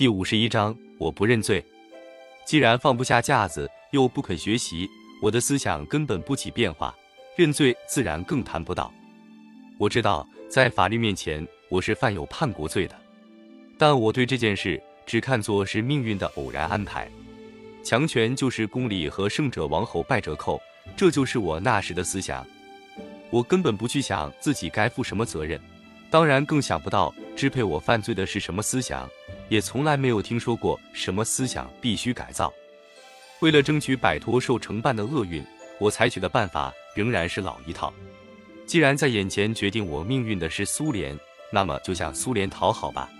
第五十一章，我不认罪。既然放不下架子，又不肯学习，我的思想根本不起变化，认罪自然更谈不到。我知道，在法律面前，我是犯有叛国罪的，但我对这件事只看作是命运的偶然安排。强权就是公理和胜者王侯败折扣，这就是我那时的思想。我根本不去想自己该负什么责任，当然更想不到支配我犯罪的是什么思想，也从来没有听说过什么思想必须改造。为了争取摆脱受承办的厄运，我采取的办法仍然是老一套。既然在眼前决定我命运的是苏联，那么就向苏联讨好吧。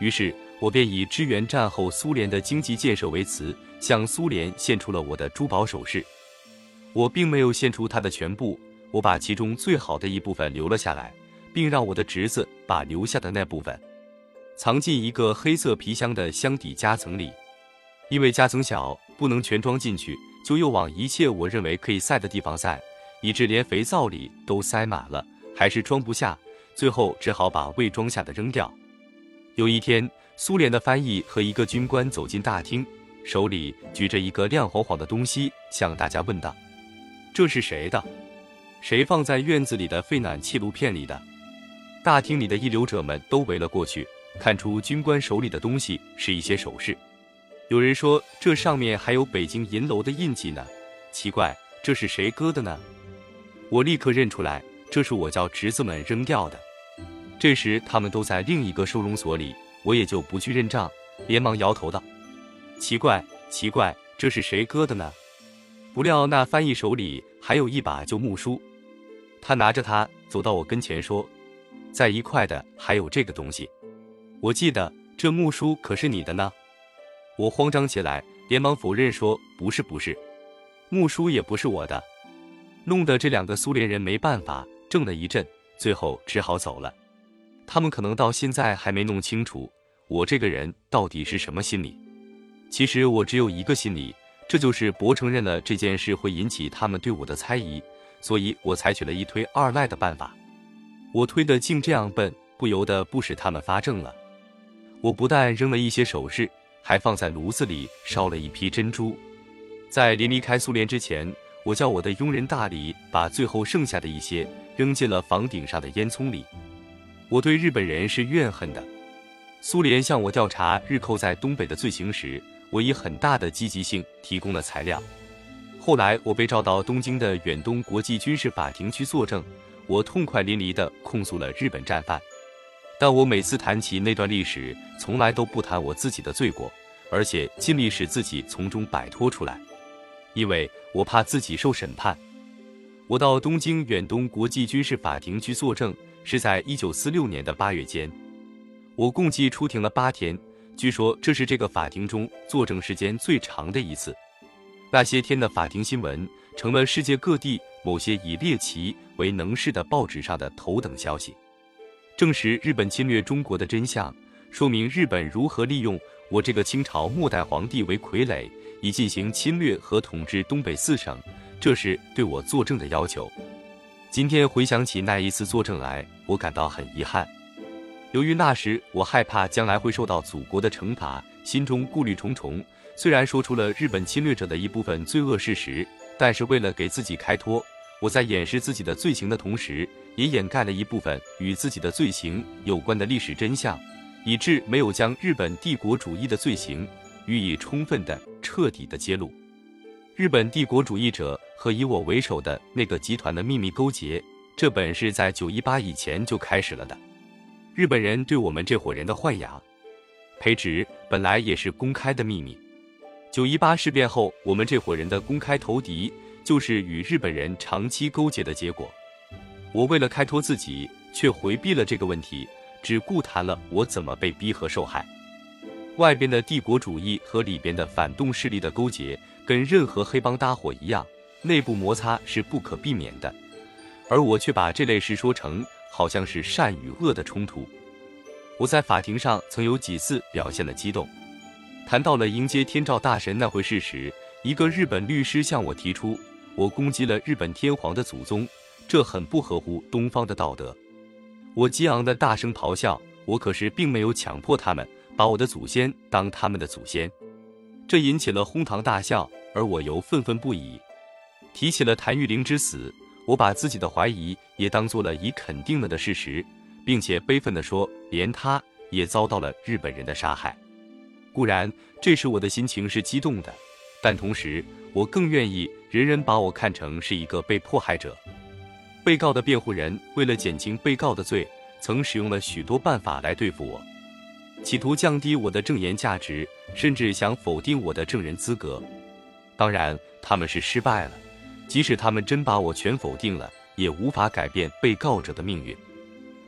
于是，我便以支援战后苏联的经济建设为词，向苏联献出了我的珠宝首饰。我并没有献出它的全部，我把其中最好的一部分留了下来，并让我的侄子把留下的那部分藏进一个黑色皮箱的箱底夹层里。因为夹层小，不能全装进去，就又往一切我认为可以塞的地方塞。以致连肥皂里都塞满了，还是装不下，最后只好把未装下的扔掉。有一天，苏联的翻译和一个军官走进大厅，手里举着一个亮晃晃的东西，向大家问道：“这是谁的？谁放在院子里的废暖气炉片里的？”大厅里的一流者们都围了过去，看出军官手里的东西是一些首饰。有人说：“这上面还有北京银楼的印记呢，奇怪，这是谁割的呢？”我立刻认出来，这是我叫侄子们扔掉的。这时他们都在另一个收容所里，我也就不去认账，连忙摇头道：“奇怪，奇怪，这是谁割的呢？”不料那翻译手里还有一把旧木梳，他拿着它走到我跟前说：“在一块的还有这个东西，我记得这木梳可是你的呢。”我慌张起来，连忙否认说：“不是，不是，木梳也不是我的。”弄得这两个苏联人没办法，怔了一阵，最后只好走了。他们可能到现在还没弄清楚我这个人到底是什么心理。其实我只有一个心理，这就是博承认了这件事会引起他们对我的猜疑，所以我采取了一推二赖的办法。我推的竟这样笨，不由得不使他们发怔了。我不但扔了一些首饰，还放在炉子里烧了一批珍珠。在临离开苏联之前。我叫我的佣人大理把最后剩下的一些扔进了房顶上的烟囱里。我对日本人是怨恨的。苏联向我调查日寇在东北的罪行时，我以很大的积极性提供了材料。后来我被召到东京的远东国际军事法庭去作证，我痛快淋漓地控诉了日本战犯。但我每次谈起那段历史，从来都不谈我自己的罪过，而且尽力使自己从中摆脱出来。因为我怕自己受审判，我到东京远东国际军事法庭去作证，是在一九四六年的八月间。我共计出庭了八天，据说这是这个法庭中作证时间最长的一次。那些天的法庭新闻成了世界各地某些以猎奇为能事的报纸上的头等消息，证实日本侵略中国的真相，说明日本如何利用我这个清朝末代皇帝为傀儡。以进行侵略和统治东北四省，这是对我作证的要求。今天回想起那一次作证来，我感到很遗憾。由于那时我害怕将来会受到祖国的惩罚，心中顾虑重重。虽然说出了日本侵略者的一部分罪恶事实，但是为了给自己开脱，我在掩饰自己的罪行的同时，也掩盖了一部分与自己的罪行有关的历史真相，以致没有将日本帝国主义的罪行。予以充分的、彻底的揭露，日本帝国主义者和以我为首的那个集团的秘密勾结，这本是在九一八以前就开始了的。日本人对我们这伙人的豢养、培植，本来也是公开的秘密。九一八事变后，我们这伙人的公开投敌，就是与日本人长期勾结的结果。我为了开脱自己，却回避了这个问题，只顾谈了我怎么被逼和受害。外边的帝国主义和里边的反动势力的勾结，跟任何黑帮搭伙一样，内部摩擦是不可避免的。而我却把这类事说成好像是善与恶的冲突。我在法庭上曾有几次表现了激动，谈到了迎接天照大神那回事时，一个日本律师向我提出，我攻击了日本天皇的祖宗，这很不合乎东方的道德。我激昂的大声咆哮，我可是并没有强迫他们。把我的祖先当他们的祖先，这引起了哄堂大笑，而我又愤愤不已。提起了谭玉玲之死，我把自己的怀疑也当做了已肯定了的事实，并且悲愤地说，连他也遭到了日本人的杀害。固然，这时我的心情是激动的，但同时，我更愿意人人把我看成是一个被迫害者。被告的辩护人为了减轻被告的罪，曾使用了许多办法来对付我，企图降低我的证言价值，甚至想否定我的证人资格。当然，他们是失败了。即使他们真把我全否定了，也无法改变被告者的命运。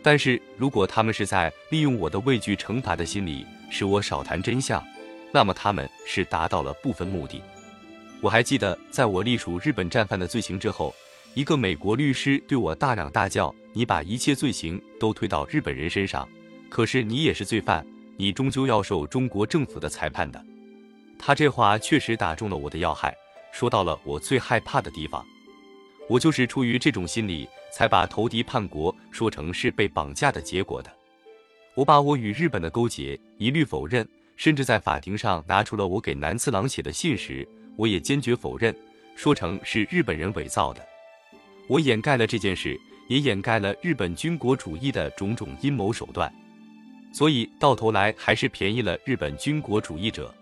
但是如果他们是在利用我的畏惧惩罚的心理，使我少谈真相，那么他们是达到了部分目的。我还记得，在我隶属日本战犯的罪行之后，一个美国律师对我大嚷大叫：“你把一切罪行都推到日本人身上，可是你也是罪犯，你终究要受中国政府的裁判的。”他这话确实打中了我的要害。说到了我最害怕的地方，我就是出于这种心理，才把投敌叛国说成是被绑架的结果的。我把我与日本的勾结一律否认，甚至在法庭上拿出了我给南次郎写的信时，我也坚决否认，说成是日本人伪造的。我掩盖了这件事，也掩盖了日本军国主义的种种阴谋手段，所以到头来还是便宜了日本军国主义者。